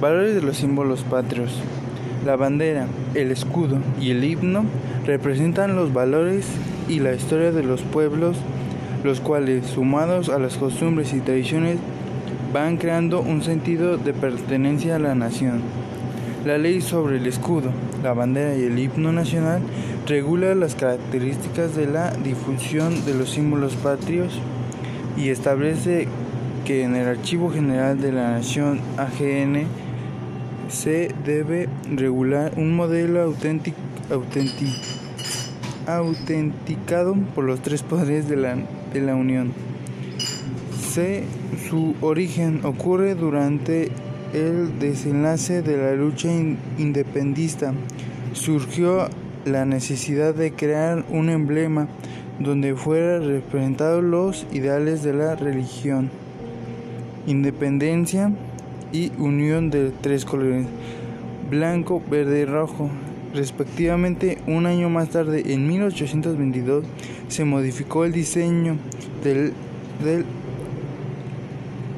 Valores de los símbolos patrios. La bandera, el escudo y el himno representan los valores y la historia de los pueblos, los cuales, sumados a las costumbres y tradiciones, van creando un sentido de pertenencia a la nación. La ley sobre el escudo, la bandera y el himno nacional regula las características de la difusión de los símbolos patrios y establece que en el Archivo General de la Nación AGN se debe regular un modelo auténtico, autenticado por los tres poderes de la, de la Unión. Su origen ocurre durante el desenlace de la lucha independista. Surgió la necesidad de crear un emblema donde fueran representados los ideales de la religión, independencia y unión de tres colores, blanco, verde y rojo, respectivamente. Un año más tarde, en 1822, se modificó el diseño del, del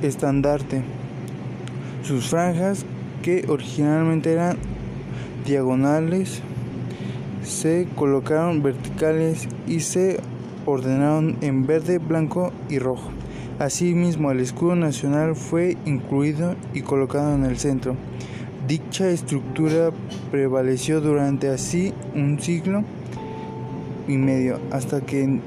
estandarte. Sus franjas, que originalmente eran diagonales, se colocaron verticales y se ordenaron en verde, blanco y rojo. Asimismo, el escudo nacional fue incluido y colocado en el centro. Dicha estructura prevaleció durante así un siglo y medio hasta que,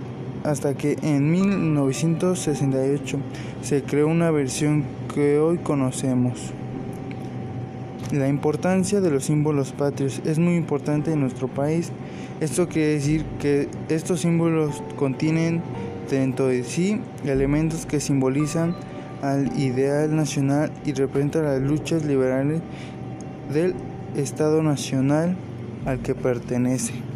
hasta que en 1968 se creó una versión que hoy conocemos. La importancia de los símbolos patrios es muy importante en nuestro país. Esto quiere decir que estos símbolos contienen dentro de sí elementos que simbolizan al ideal nacional y representan las luchas liberales del Estado nacional al que pertenece.